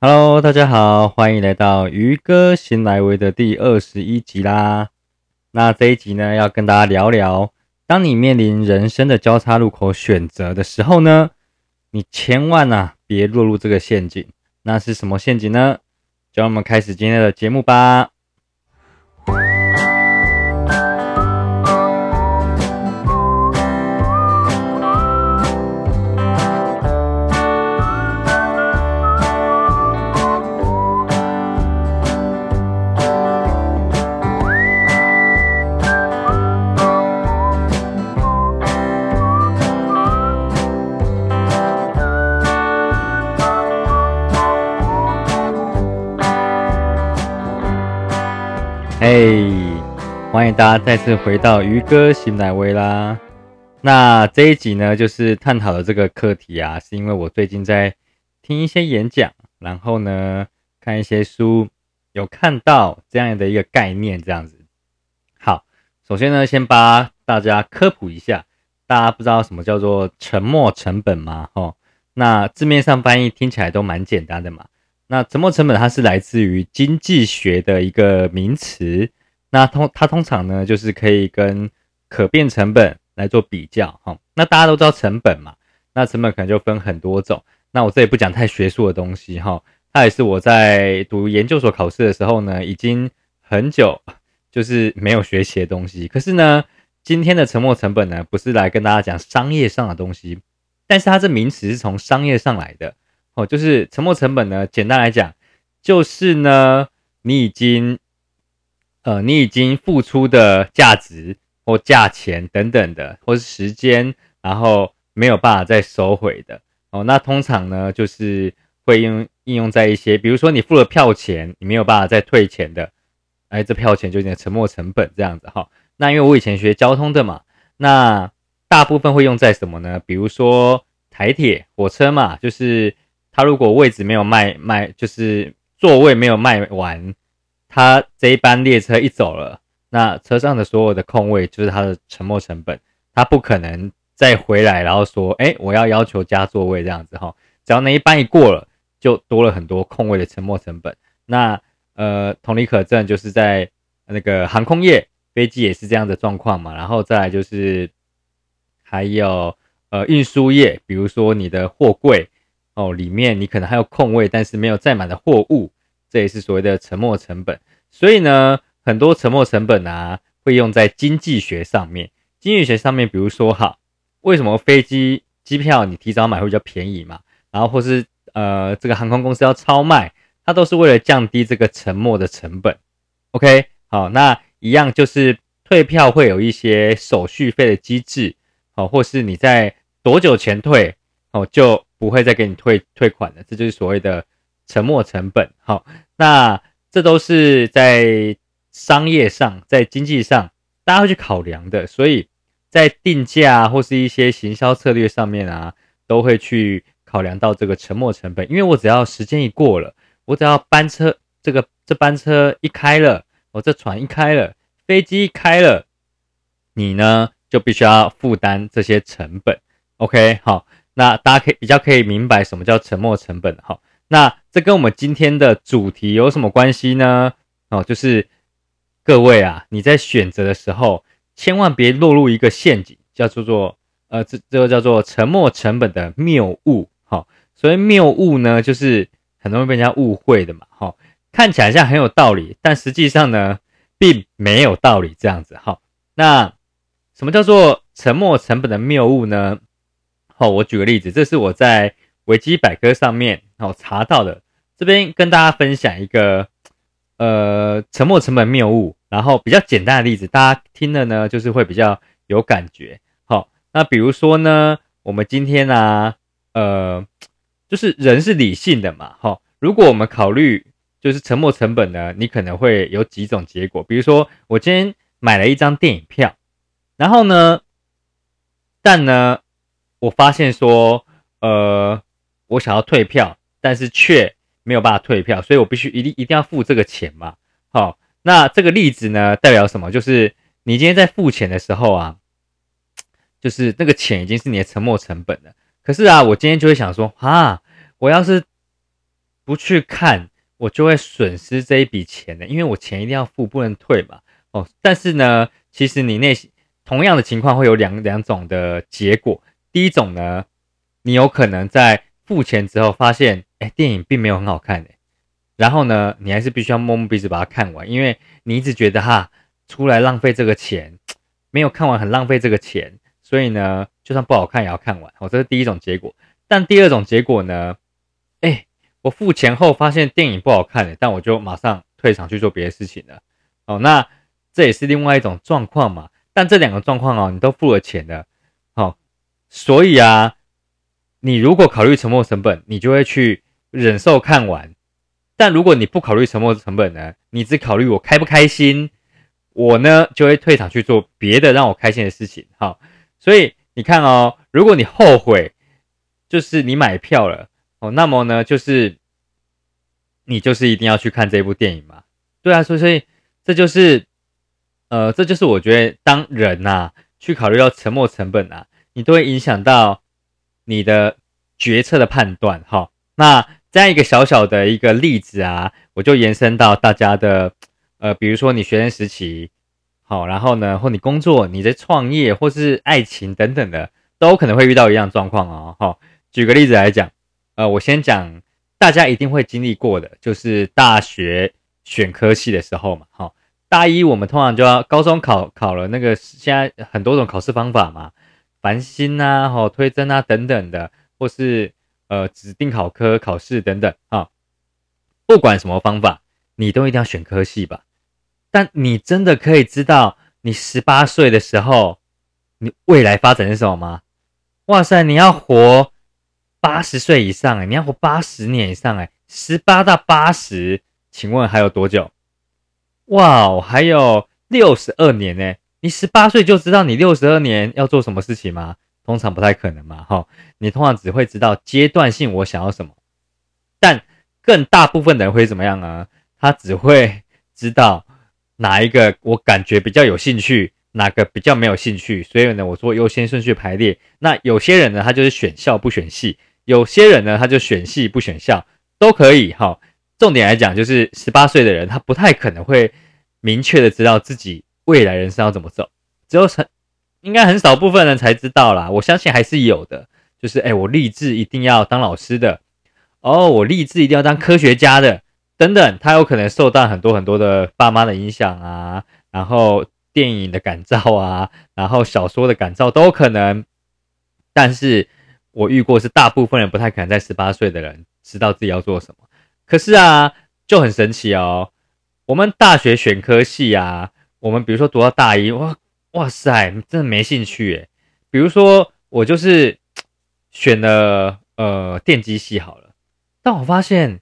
Hello，大家好，欢迎来到鱼哥新来维的第二十一集啦。那这一集呢，要跟大家聊聊，当你面临人生的交叉路口选择的时候呢，你千万啊别落入这个陷阱。那是什么陷阱呢？就让我们开始今天的节目吧。嘿，欢迎大家再次回到鱼哥新奶威啦。那这一集呢，就是探讨的这个课题啊，是因为我最近在听一些演讲，然后呢看一些书，有看到这样的一个概念，这样子。好，首先呢，先帮大家科普一下，大家不知道什么叫做沉没成本吗？哦，那字面上翻译听起来都蛮简单的嘛。那沉没成本它是来自于经济学的一个名词，那通它通常呢就是可以跟可变成本来做比较哈。那大家都知道成本嘛，那成本可能就分很多种。那我这里不讲太学术的东西哈，它也是我在读研究所考试的时候呢，已经很久就是没有学习的东西。可是呢，今天的沉没成本呢，不是来跟大家讲商业上的东西，但是它这名词是从商业上来的。哦，就是沉没成本呢。简单来讲，就是呢，你已经，呃，你已经付出的价值或价钱等等的，或是时间，然后没有办法再收回的。哦，那通常呢，就是会用应用在一些，比如说你付了票钱，你没有办法再退钱的，哎，这票钱就有点沉没成本这样子哈。那因为我以前学交通的嘛，那大部分会用在什么呢？比如说台铁、火车嘛，就是。他如果位置没有卖卖，就是座位没有卖完，他这一班列车一走了，那车上的所有的空位就是他的沉没成本，他不可能再回来，然后说，哎，我要要求加座位这样子哈。只要那一班一过了，就多了很多空位的沉没成本。那呃，同理可证，就是在那个航空业，飞机也是这样的状况嘛。然后再来就是还有呃运输业，比如说你的货柜。哦，里面你可能还有空位，但是没有载满的货物，这也是所谓的沉没成本。所以呢，很多沉没成本啊，会用在经济学上面。经济学上面，比如说哈，为什么飞机机票你提早买会比较便宜嘛？然后或是呃，这个航空公司要超卖，它都是为了降低这个沉没的成本。OK，好，那一样就是退票会有一些手续费的机制，哦，或是你在多久前退，哦就。不会再给你退退款的，这就是所谓的沉没成本。好，那这都是在商业上、在经济上大家会去考量的，所以在定价或是一些行销策略上面啊，都会去考量到这个沉没成本。因为我只要时间一过了，我只要班车这个这班车一开了，我这船一开了，飞机一开了，你呢就必须要负担这些成本。OK，好。那大家可以比较可以明白什么叫沉没成本哈。那这跟我们今天的主题有什么关系呢？哦，就是各位啊，你在选择的时候，千万别落入一个陷阱，叫做做呃，这这个叫做沉没成本的谬误。哈，所谓谬误呢，就是很容易被人家误会的嘛。哈，看起来像很有道理，但实际上呢，并没有道理这样子。哈，那什么叫做沉没成本的谬误呢？我举个例子，这是我在维基百科上面哦查到的，这边跟大家分享一个呃沉没成本谬误，然后比较简单的例子，大家听了呢就是会比较有感觉。好，那比如说呢，我们今天呢，呃，就是人是理性的嘛，哈，如果我们考虑就是沉没成本呢，你可能会有几种结果，比如说我今天买了一张电影票，然后呢，但呢。我发现说，呃，我想要退票，但是却没有办法退票，所以我必须一定一定要付这个钱嘛。好，那这个例子呢，代表什么？就是你今天在付钱的时候啊，就是那个钱已经是你的沉没成本了。可是啊，我今天就会想说，啊，我要是不去看，我就会损失这一笔钱的，因为我钱一定要付，不能退嘛。哦，但是呢，其实你那同样的情况会有两两种的结果。第一种呢，你有可能在付钱之后发现，哎，电影并没有很好看，然后呢，你还是必须要摸摸鼻子把它看完，因为你一直觉得哈，出来浪费这个钱，没有看完很浪费这个钱，所以呢，就算不好看也要看完。哦，这是第一种结果。但第二种结果呢，哎，我付钱后发现电影不好看了，但我就马上退场去做别的事情了。哦，那这也是另外一种状况嘛。但这两个状况哦，你都付了钱了，好，所以啊，你如果考虑沉没成本，你就会去忍受看完；但如果你不考虑沉没成本呢，你只考虑我开不开心，我呢就会退场去做别的让我开心的事情。好，所以你看哦，如果你后悔，就是你买票了哦，那么呢，就是你就是一定要去看这部电影嘛？对啊，所以所以这就是。呃，这就是我觉得，当人呐去考虑到沉没成本啊，你都会影响到你的决策的判断。哈，那这样一个小小的一个例子啊，我就延伸到大家的，呃，比如说你学生时期，好，然后呢，或你工作、你在创业或是爱情等等的，都可能会遇到一样状况哦。好，举个例子来讲，呃，我先讲大家一定会经历过的，就是大学选科系的时候嘛，好。大一我们通常就要高中考考了那个现在很多种考试方法嘛，繁星啊、吼推甄啊等等的，或是呃指定考科考试等等啊，不管什么方法，你都一定要选科系吧。但你真的可以知道你十八岁的时候你未来发展是什么吗？哇塞，你要活八十岁以上哎，你要活八十年以上哎，十八到八十，请问还有多久？哇，还有六十二年呢！你十八岁就知道你六十二年要做什么事情吗？通常不太可能嘛，哈！你通常只会知道阶段性我想要什么，但更大部分的人会怎么样啊？他只会知道哪一个我感觉比较有兴趣，哪个比较没有兴趣。所以呢，我做优先顺序排列。那有些人呢，他就是选校不选系；有些人呢，他就选系不选校，都可以，哈。重点来讲，就是十八岁的人，他不太可能会明确的知道自己未来人生要怎么走，只有很应该很少部分人才知道啦。我相信还是有的，就是哎，我立志一定要当老师的，哦，我立志一定要当科学家的，等等，他有可能受到很多很多的爸妈的影响啊，然后电影的感召啊，然后小说的感召都有可能。但是我遇过是大部分人不太可能在十八岁的人知道自己要做什么。可是啊，就很神奇哦。我们大学选科系啊，我们比如说读到大一，哇哇塞，真的没兴趣诶。比如说我就是 选了呃电机系好了，但我发现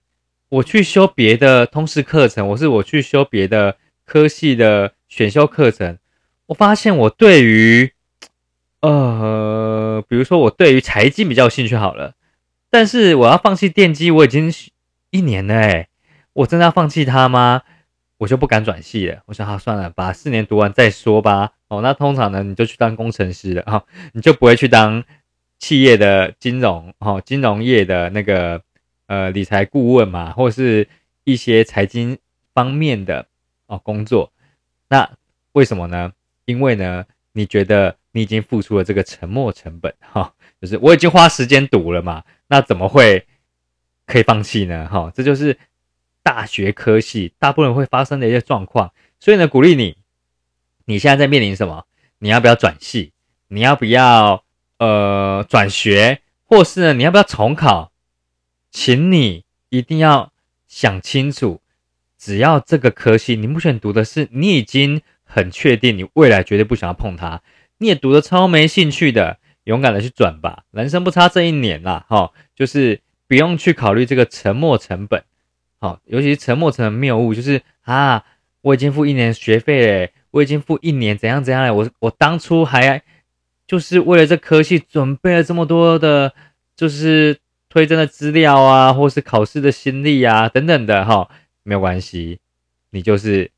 我去修别的通识课程，我是我去修别的科系的选修课程，我发现我对于 呃，比如说我对于财经比较有兴趣好了，但是我要放弃电机，我已经。一年了？哎，我真的要放弃它吗？我就不敢转系了。我想，好算了，把四年读完再说吧。哦，那通常呢，你就去当工程师了哈，你就不会去当企业的金融哦，金融业的那个呃理财顾问嘛，或是一些财经方面的哦工作。那为什么呢？因为呢，你觉得你已经付出了这个沉没成本哈，就是我已经花时间读了嘛，那怎么会？可以放弃呢，哈，这就是大学科系大部分会发生的一些状况。所以呢，鼓励你，你现在在面临什么？你要不要转系？你要不要呃转学？或是呢，你要不要重考？请你一定要想清楚，只要这个科系你目前读的是，你已经很确定你未来绝对不想要碰它，你也读的超没兴趣的，勇敢的去转吧，人生不差这一年啦，哈，就是。不用去考虑这个沉没成本，好，尤其是沉没成的谬误，就是啊，我已经付一年学费嘞，我已经付一年怎样怎样嘞，我我当初还就是为了这科系准备了这么多的，就是推荐的资料啊，或是考试的心力啊等等的哈，没有关系，你就是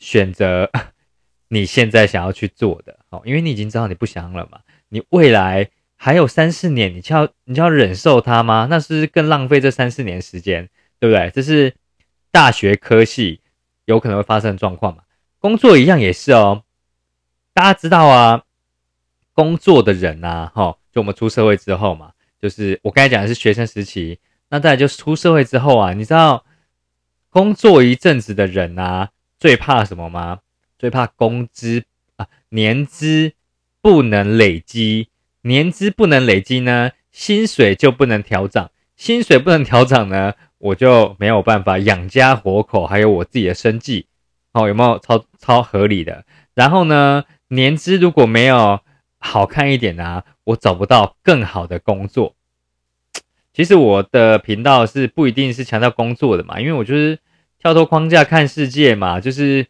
选择你现在想要去做的，好，因为你已经知道你不想了嘛，你未来。还有三四年，你就要你就要忍受它吗？那是更浪费这三四年时间。对不对？这是大学科系有可能会发生的状况嘛？工作一样也是哦。大家知道啊，工作的人呐，哈，就我们出社会之后嘛，就是我刚才讲的是学生时期，那再来就是出社会之后啊，你知道工作一阵子的人啊，最怕什么吗？最怕工资啊，年资不能累积，年资不能累积呢，薪水就不能调涨，薪水不能调涨呢，我就没有办法养家活口，还有我自己的生计，哦，有没有超超合理的？然后呢？年资如果没有好看一点呢，我找不到更好的工作。其实我的频道是不一定是强调工作的嘛，因为我就是跳脱框架看世界嘛。就是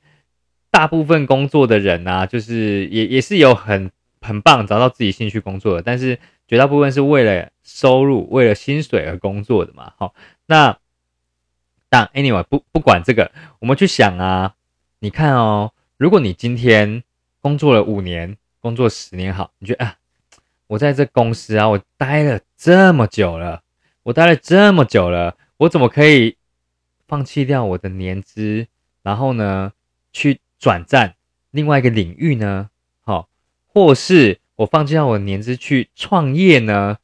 大部分工作的人啊，就是也也是有很很棒找到自己兴趣工作的，但是绝大部分是为了收入、为了薪水而工作的嘛。好，那但 anyway 不不管这个，我们去想啊，你看哦，如果你今天。工作了五年，工作十年，好，你觉得啊？我在这公司啊，我待了这么久了，我待了这么久了，我怎么可以放弃掉我的年资，然后呢，去转战另外一个领域呢？好，或是我放弃掉我的年资去创业呢？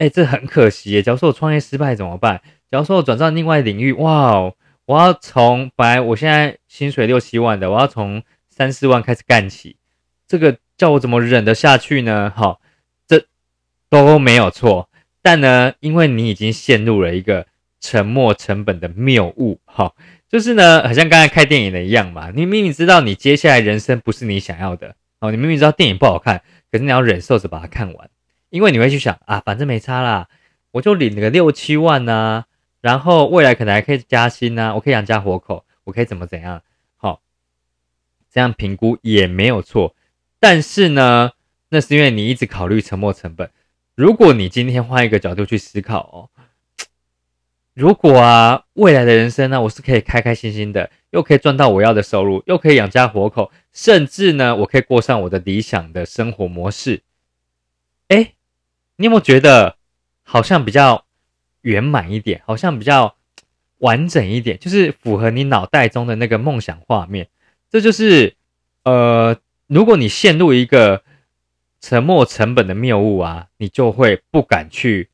哎，这很可惜。假如说我创业失败怎么办？假如说我转战另外领域，哇，我要从本来我现在薪水六七万的，我要从三四万开始干起，这个叫我怎么忍得下去呢？好，这都没有错。但呢，因为你已经陷入了一个沉没成本的谬误，哈，就是呢，好像刚才开电影的一样嘛。你明明知道你接下来人生不是你想要的，哦，你明明知道电影不好看，可是你要忍受着把它看完，因为你会去想啊，反正没差啦，我就领个六七万呐，然后未来可能还可以加薪呐，我可以养家活口，我可以怎么怎样。好这样评估也没有错，但是呢，那是因为你一直考虑沉没成本。如果你今天换一个角度去思考哦，如果啊，未来的人生呢，我是可以开开心心的，又可以赚到我要的收入，又可以养家活口，甚至呢，我可以过上我的理想的生活模式。哎，你有没有觉得好像比较圆满一点，好像比较完整一点，就是符合你脑袋中的那个梦想画面？这就是，呃，如果你陷入一个沉没成本的谬误啊，你就会不敢去，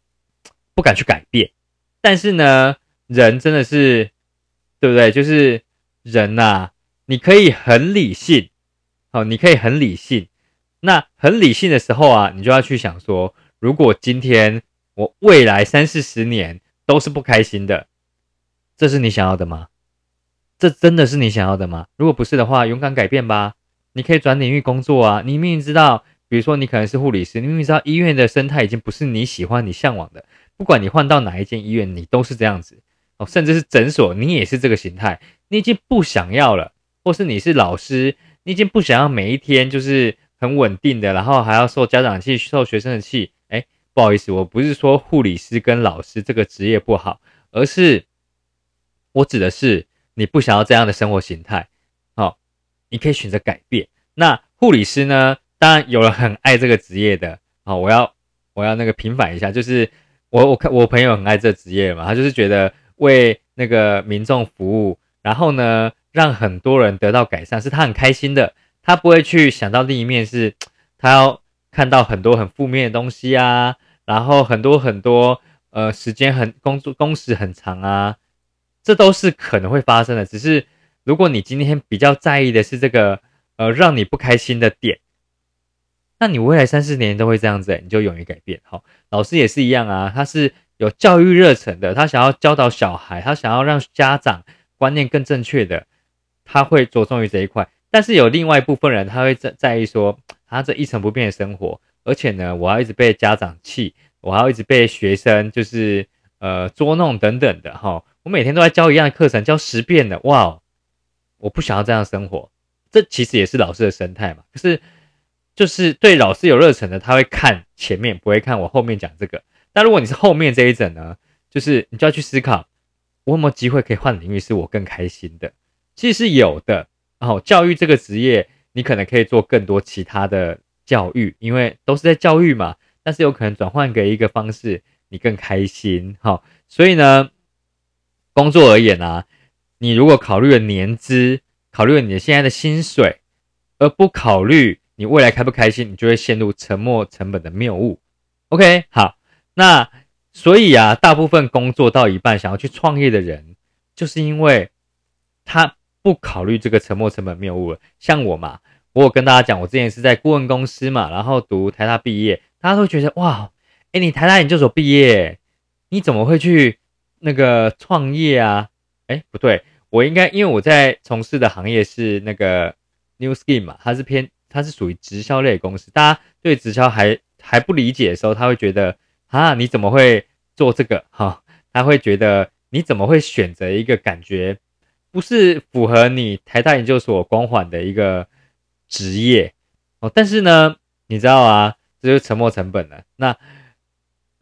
不敢去改变。但是呢，人真的是，对不对？就是人呐，你可以很理性，好，你可以很理性。那很理性的时候啊，你就要去想说，如果今天我未来三四十年都是不开心的，这是你想要的吗？这真的是你想要的吗？如果不是的话，勇敢改变吧。你可以转领域工作啊。你明明知道，比如说你可能是护理师，你明明知道医院的生态已经不是你喜欢、你向往的。不管你换到哪一间医院，你都是这样子哦。甚至是诊所，你也是这个形态，你已经不想要了。或是你是老师，你已经不想要每一天就是很稳定的，然后还要受家长气、受学生的气。不好意思，我不是说护理师跟老师这个职业不好，而是我指的是。你不想要这样的生活形态，好，你可以选择改变。那护理师呢？当然有了很爱这个职业的，好，我要我要那个平反一下，就是我我看我朋友很爱这职业嘛，他就是觉得为那个民众服务，然后呢让很多人得到改善，是他很开心的。他不会去想到另一面是，他要看到很多很负面的东西啊，然后很多很多呃时间很工作工时很长啊。这都是可能会发生的，只是如果你今天比较在意的是这个，呃，让你不开心的点，那你未来三四年都会这样子，你就勇于改变。好，老师也是一样啊，他是有教育热忱的，他想要教导小孩，他想要让家长观念更正确的，他会着重于这一块。但是有另外一部分人，他会在在意说，他这一成不变的生活，而且呢，我要一直被家长气，我还要一直被学生就是呃捉弄等等的，哈。我每天都在教一样的课程，教十遍的，哇！我不想要这样生活，这其实也是老师的生态嘛。可是，就是对老师有热忱的，他会看前面，不会看我后面讲这个。但如果你是后面这一整呢，就是你就要去思考，我有没有机会可以换领域，是我更开心的？其实有的。然后教育这个职业，你可能可以做更多其他的教育，因为都是在教育嘛。但是有可能转换给一个方式，你更开心。好，所以呢。工作而言啊，你如果考虑了年资，考虑了你的现在的薪水，而不考虑你未来开不开心，你就会陷入沉没成本的谬误。OK，好，那所以啊，大部分工作到一半想要去创业的人，就是因为他不考虑这个沉没成本谬误了。像我嘛，我有跟大家讲，我之前是在顾问公司嘛，然后读台大毕业，大家都觉得哇，哎，你台大研究所毕业，你怎么会去那个创业啊？哎，不对，我应该因为我在从事的行业是那个 New Skin 嘛，它是偏它是属于直销类公司，大家对直销还。还不理解的时候，他会觉得啊，你怎么会做这个？哈，他会觉得你怎么会选择一个感觉不是符合你台大研究所光环的一个职业哦？但是呢，你知道啊，这就是沉没成本了。那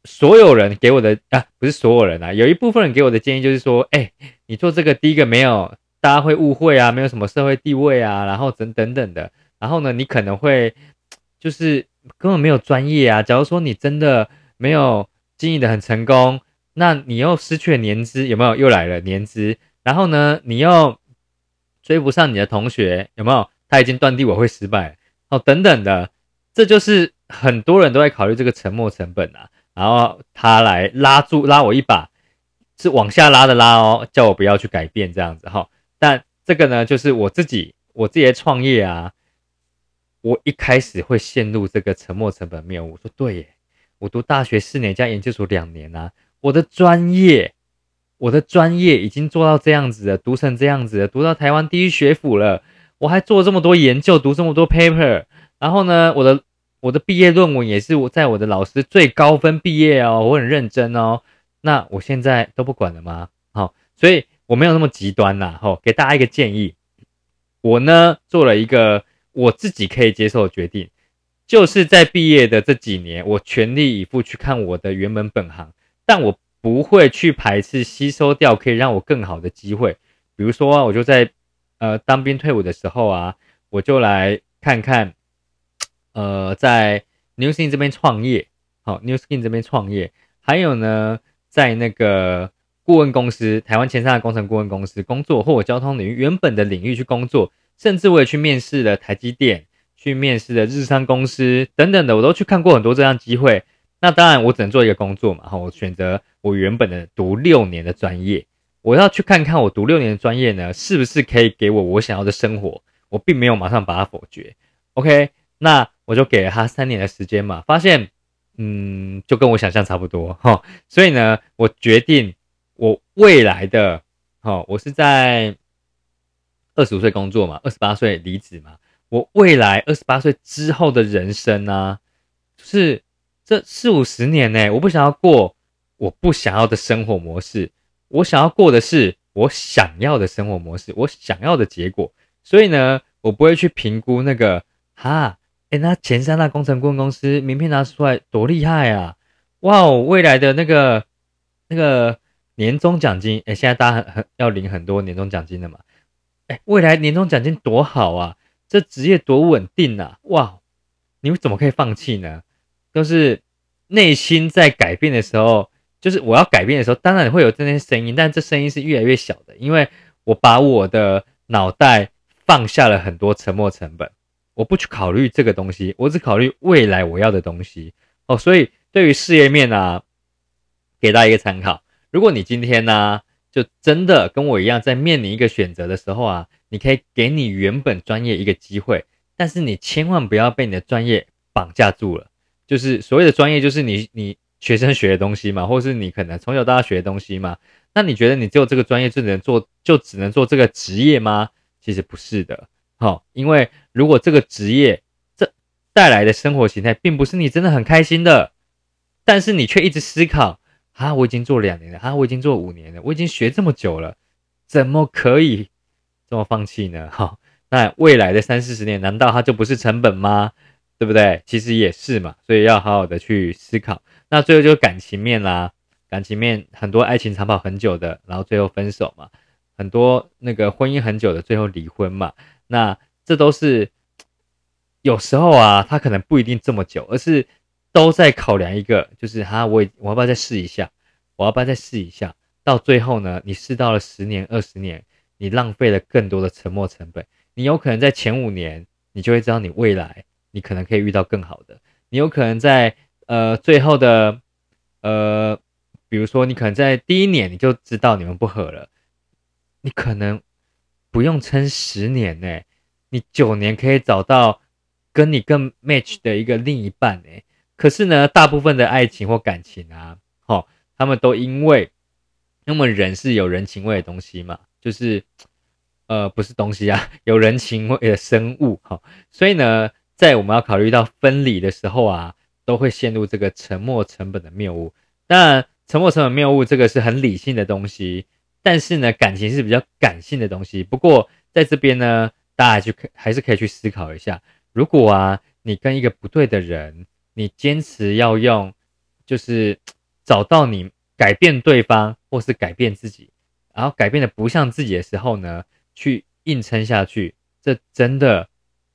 所有人给我的啊，不是所有人啊，有一部分人给我的建议就是说，哎，你做这个第一个没有，大家会误会啊，没有什么社会地位啊，然后等等等的，然后呢，你可能会就是。根本没有专业啊！假如说你真的没有经营的很成功，那你又失去了年资，有没有？又来了年资，然后呢，你又追不上你的同学，有没有？他已经断定我会失败哦，等等的，这就是很多人都在考虑这个沉没成本啊，然后他来拉住拉我一把，是往下拉的拉哦，叫我不要去改变这样子哈。但这个呢，就是我自己我自己的创业啊。我一开始会陷入这个沉没成本谬误。我说对耶，我读大学四年加研究所两年啊，我的专业，我的专业已经做到这样子了，读成这样子了，读到台湾第一学府了，我还做了这么多研究，读这么多 paper，然后呢，我的我的毕业论文也是我在我的老师最高分毕业哦，我很认真哦。那我现在都不管了吗？好，所以我没有那么极端呐。好，给大家一个建议，我呢做了一个。我自己可以接受的决定，就是在毕业的这几年，我全力以赴去看我的原本本行，但我不会去排斥吸收掉可以让我更好的机会。比如说，我就在呃当兵退伍的时候啊，我就来看看，呃，在 New Skin 这边创业，好，New Skin 这边创业，还有呢，在那个顾问公司，台湾前三大工程顾问公司工作，或我交通领域原本的领域去工作。甚至我也去面试了台积电，去面试了日商公司等等的，我都去看过很多这样机会。那当然，我只能做一个工作嘛，哈，我选择我原本的读六年的专业，我要去看看我读六年的专业呢，是不是可以给我我想要的生活。我并没有马上把它否决，OK，那我就给了他三年的时间嘛，发现，嗯，就跟我想象差不多，哈，所以呢，我决定我未来的，哈，我是在。二十五岁工作嘛，二十八岁离职嘛。我未来二十八岁之后的人生呢，是这四五十年呢，我不想要过我不想要的生活模式，我想要过的是我想要的生活模式，我想要的结果。所以呢，我不会去评估那个哈，哎，那前三大工程顾问公司名片拿出来多厉害啊！哇哦，未来的那个那个年终奖金，哎，现在大家很很要领很多年终奖金的嘛。哎，未来年终奖金多好啊！这职业多稳定啊！哇，你们怎么可以放弃呢？都是内心在改变的时候，就是我要改变的时候，当然会有这些声音，但这声音是越来越小的，因为我把我的脑袋放下了很多沉没成本，我不去考虑这个东西，我只考虑未来我要的东西哦。所以对于事业面啊，给大家一个参考。如果你今天呢？就真的跟我一样，在面临一个选择的时候啊，你可以给你原本专业一个机会，但是你千万不要被你的专业绑架住了。就是所谓的专业，就是你你学生学的东西嘛，或是你可能从小到大学的东西嘛。那你觉得你只有这个专业就能做，就只能做这个职业吗？其实不是的，好，因为如果这个职业这带来的生活形态并不是你真的很开心的，但是你却一直思考。啊，我已经做两年了，啊，我已经做五年了，我已经学这么久了，怎么可以这么放弃呢？哈，那未来的三四十年，难道它就不是成本吗？对不对？其实也是嘛，所以要好好的去思考。那最后就是感情面啦，感情面很多爱情长跑很久的，然后最后分手嘛，很多那个婚姻很久的，最后离婚嘛，那这都是有时候啊，他可能不一定这么久，而是。都在考量一个，就是哈，我我要不要再试一下？我要不要再试一下？到最后呢，你试到了十年、二十年，你浪费了更多的沉没成本。你有可能在前五年，你就会知道你未来你可能可以遇到更好的。你有可能在呃最后的呃，比如说你可能在第一年你就知道你们不合了，你可能不用撑十年呢，你九年可以找到跟你更 match 的一个另一半呢。可是呢，大部分的爱情或感情啊，哈，他们都因为，那么人是有人情味的东西嘛，就是，呃，不是东西啊，有人情味的生物，哈，所以呢，在我们要考虑到分离的时候啊，都会陷入这个沉没成本的谬误。当然，沉没成本谬误这个是很理性的东西，但是呢，感情是比较感性的东西。不过在这边呢，大家就可还是可以去思考一下，如果啊，你跟一个不对的人。你坚持要用，就是找到你改变对方，或是改变自己，然后改变的不像自己的时候呢，去硬撑下去，这真的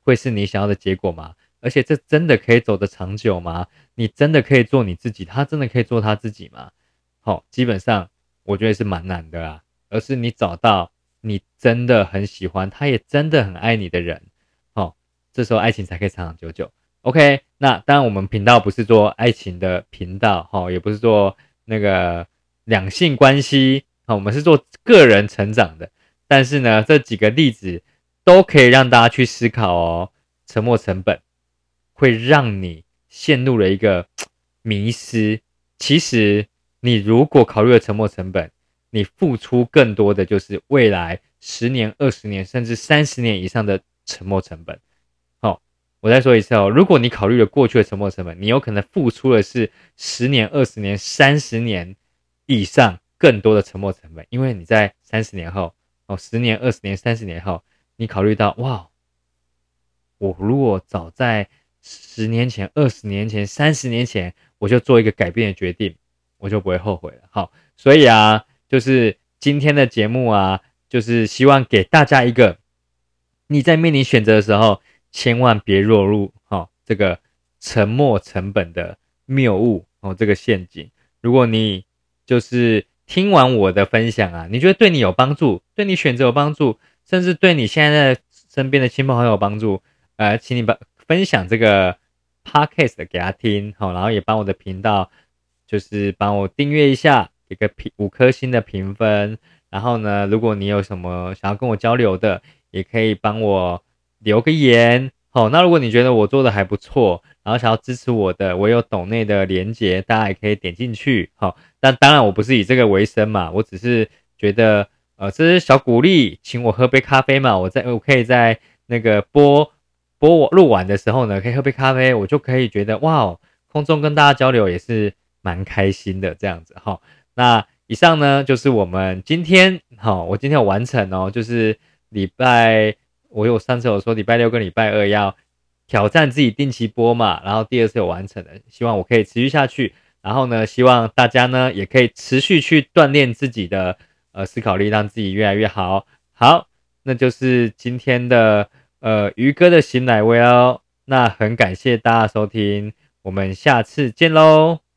会是你想要的结果吗？而且这真的可以走得长久吗？你真的可以做你自己，他真的可以做他自己吗？好，基本上我觉得是蛮难的啊。而是你找到你真的很喜欢，他也真的很爱你的人，好，这时候爱情才可以长长久久。OK，那当然我们频道不是做爱情的频道，哈，也不是做那个两性关系，哈，我们是做个人成长的。但是呢，这几个例子都可以让大家去思考哦。沉没成本会让你陷入了一个 迷失。其实你如果考虑了沉没成本，你付出更多的就是未来十年、二十年甚至三十年以上的沉没成本。好我再说一次哦，如果你考虑了过去的沉没成本，你有可能付出的是十年、二十年、三十年以上更多的沉没成本，因为你在三十年后哦，十年、二十年、三十年后，你考虑到哇，我如果早在十年前、二十年前、三十年前，我就做一个改变的决定，我就不会后悔了。好，所以啊，就是今天的节目啊，就是希望给大家一个你在面临选择的时候。千万别落入哈这个沉没成本的谬误哦，这个陷阱。如果你就是听完我的分享啊，你觉得对你有帮助，对你选择有帮助，甚至对你现在身边的亲朋好友有帮助，呃，请你把分享这个 podcast 给他听，好，然后也帮我的频道就是帮我订阅一下，一个评五颗星的评分。然后呢，如果你有什么想要跟我交流的，也可以帮我。留个言，好，那如果你觉得我做的还不错，然后想要支持我的，我有抖内的连接，大家也可以点进去，好，但当然我不是以这个为生嘛，我只是觉得，呃，这是小鼓励，请我喝杯咖啡嘛，我在我可以在那个播播我录完的时候呢，可以喝杯咖啡，我就可以觉得哇，空中跟大家交流也是蛮开心的这样子，哈，那以上呢就是我们今天，哈，我今天有完成哦，就是礼拜。我有上次有说礼拜六跟礼拜二要挑战自己定期播嘛，然后第二次有完成的，希望我可以持续下去。然后呢，希望大家呢也可以持续去锻炼自己的呃思考力，让自己越来越好。好，那就是今天的呃鱼哥的新奶味哦。那很感谢大家收听，我们下次见喽。